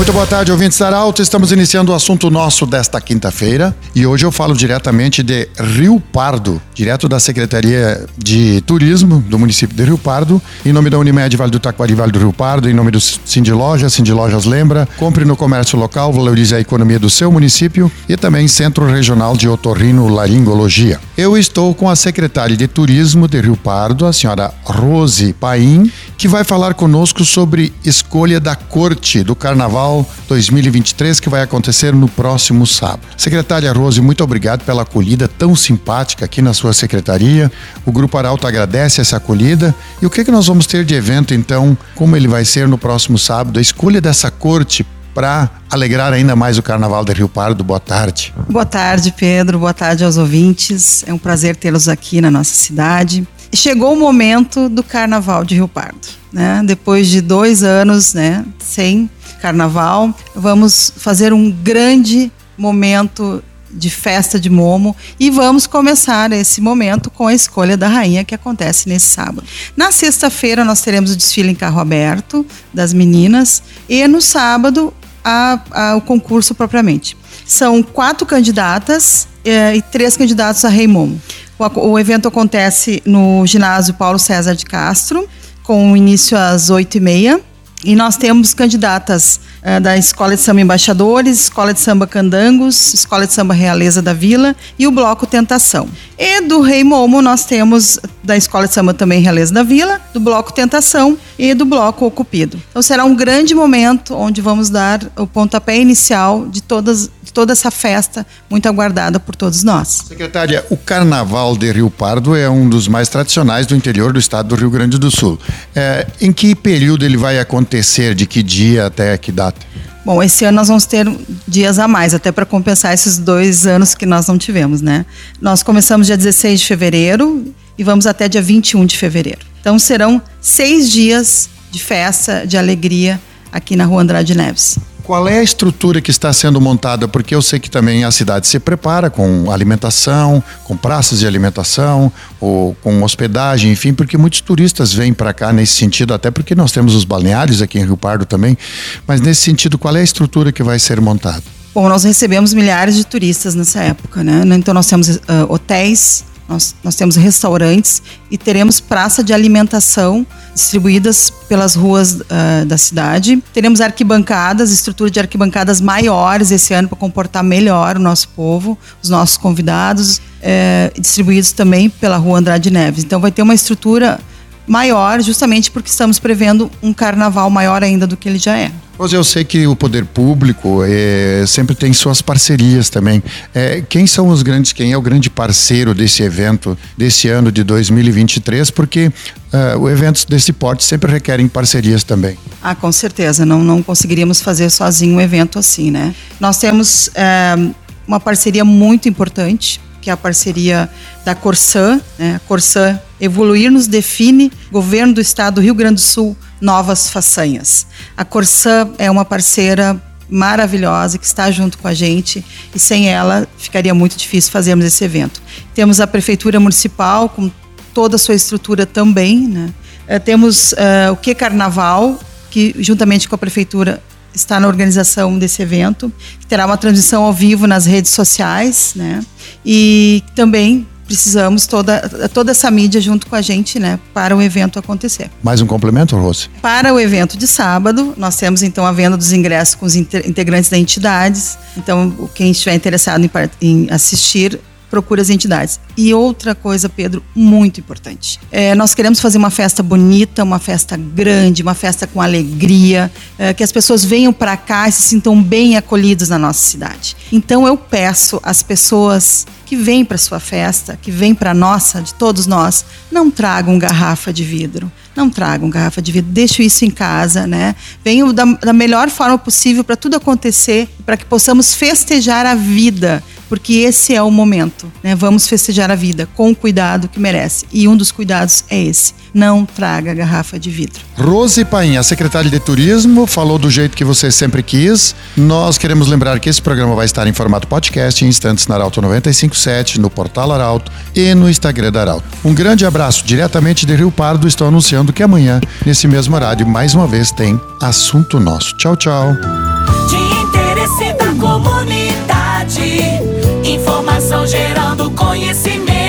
Muito boa tarde, ouvintes da Arauto. Estamos iniciando o assunto nosso desta quinta-feira e hoje eu falo diretamente de Rio Pardo, direto da Secretaria de Turismo do município de Rio Pardo, em nome da Unimed Vale do Taquari Vale do Rio Pardo, em nome do Cindy Lojas, Cindy Lojas lembra, compre no comércio local, valorize a economia do seu município e também Centro Regional de Otorrino Laringologia. Eu estou com a secretária de Turismo de Rio Pardo, a senhora Rose Paim, que vai falar conosco sobre escolha da corte do Carnaval Carnaval 2023 que vai acontecer no próximo sábado. Secretária Rose, muito obrigado pela acolhida tão simpática aqui na sua secretaria. O Grupo Arauto agradece essa acolhida. E o que, que nós vamos ter de evento, então? Como ele vai ser no próximo sábado? A escolha dessa corte para alegrar ainda mais o Carnaval de Rio Pardo. Boa tarde. Boa tarde, Pedro. Boa tarde aos ouvintes. É um prazer tê-los aqui na nossa cidade. Chegou o momento do Carnaval de Rio Pardo, né? Depois de dois anos, né, sem carnaval. Vamos fazer um grande momento de festa de Momo e vamos começar esse momento com a escolha da rainha que acontece nesse sábado. Na sexta-feira nós teremos o desfile em carro aberto das meninas e no sábado a, a, o concurso propriamente. São quatro candidatas eh, e três candidatos a Rei Momo. O, o evento acontece no ginásio Paulo César de Castro, com início às oito e meia. E nós temos candidatas uh, da Escola de Samba Embaixadores, Escola de Samba Candangos, Escola de Samba Realeza da Vila e o Bloco Tentação. E do Rei Momo nós temos da Escola de Samba também Realeza da Vila, do Bloco Tentação e do Bloco Ocupido. Então será um grande momento onde vamos dar o pontapé inicial de todas toda essa festa muito aguardada por todos nós. Secretária, o Carnaval de Rio Pardo é um dos mais tradicionais do interior do estado do Rio Grande do Sul. É, em que período ele vai acontecer? De que dia até que data? Bom, esse ano nós vamos ter dias a mais, até para compensar esses dois anos que nós não tivemos, né? Nós começamos dia 16 de fevereiro e vamos até dia 21 de fevereiro. Então serão seis dias de festa, de alegria aqui na Rua Andrade Neves. Qual é a estrutura que está sendo montada? Porque eu sei que também a cidade se prepara com alimentação, com praças de alimentação, ou com hospedagem, enfim, porque muitos turistas vêm para cá nesse sentido, até porque nós temos os balneários aqui em Rio Pardo também. Mas nesse sentido, qual é a estrutura que vai ser montada? Bom, nós recebemos milhares de turistas nessa época, né? Então nós temos uh, hotéis, nós, nós temos restaurantes e teremos praça de alimentação distribuídas pelas ruas uh, da cidade. Teremos arquibancadas, estrutura de arquibancadas maiores esse ano para comportar melhor o nosso povo, os nossos convidados, eh, distribuídos também pela rua Andrade Neves. Então vai ter uma estrutura maior, justamente porque estamos prevendo um carnaval maior ainda do que ele já é. Pois eu sei que o poder público é, sempre tem suas parcerias também. É, quem são os grandes, quem é o grande parceiro desse evento desse ano de 2023? Porque uh, o eventos desse porte sempre requerem parcerias também. Ah, com certeza. Não, não conseguiríamos fazer sozinho um evento assim, né? Nós temos é, uma parceria muito importante que é a parceria da Corsã. Né? Corsã Evoluir nos define, governo do estado do Rio Grande do Sul, novas façanhas. A Corsã é uma parceira maravilhosa que está junto com a gente e sem ela ficaria muito difícil fazermos esse evento. Temos a Prefeitura Municipal com toda a sua estrutura também. Né? Uh, temos uh, o Que Carnaval, que juntamente com a Prefeitura está na organização desse evento, que terá uma transmissão ao vivo nas redes sociais, né? E também precisamos toda, toda essa mídia junto com a gente, né, para o evento acontecer. Mais um complemento, Rose? Para o evento de sábado, nós temos então a venda dos ingressos com os integrantes da entidades. Então, quem estiver interessado em, em assistir, procure as entidades. E outra coisa, Pedro, muito importante. É, nós queremos fazer uma festa bonita, uma festa grande, uma festa com alegria, é, que as pessoas venham para cá e se sintam bem acolhidos na nossa cidade. Então eu peço às pessoas que vêm para sua festa, que vêm para nossa, de todos nós, não tragam garrafa de vidro. Não tragam garrafa de vidro, deixem isso em casa, né? Venham da, da melhor forma possível para tudo acontecer, para que possamos festejar a vida, porque esse é o momento, né? Vamos festejar a vida com o cuidado que merece. E um dos cuidados é esse: não traga garrafa de vidro. Rose Painha, secretária de Turismo, falou do jeito que você sempre quis. Nós queremos lembrar que esse programa vai estar em formato podcast em instantes na Arauto 957, no portal Arauto e no Instagram da Arauto. Um grande abraço diretamente de Rio Pardo. Estou anunciando que amanhã, nesse mesmo horário, mais uma vez tem assunto nosso. Tchau, tchau. de interesse da comunidade. Informação gerando conhecimento.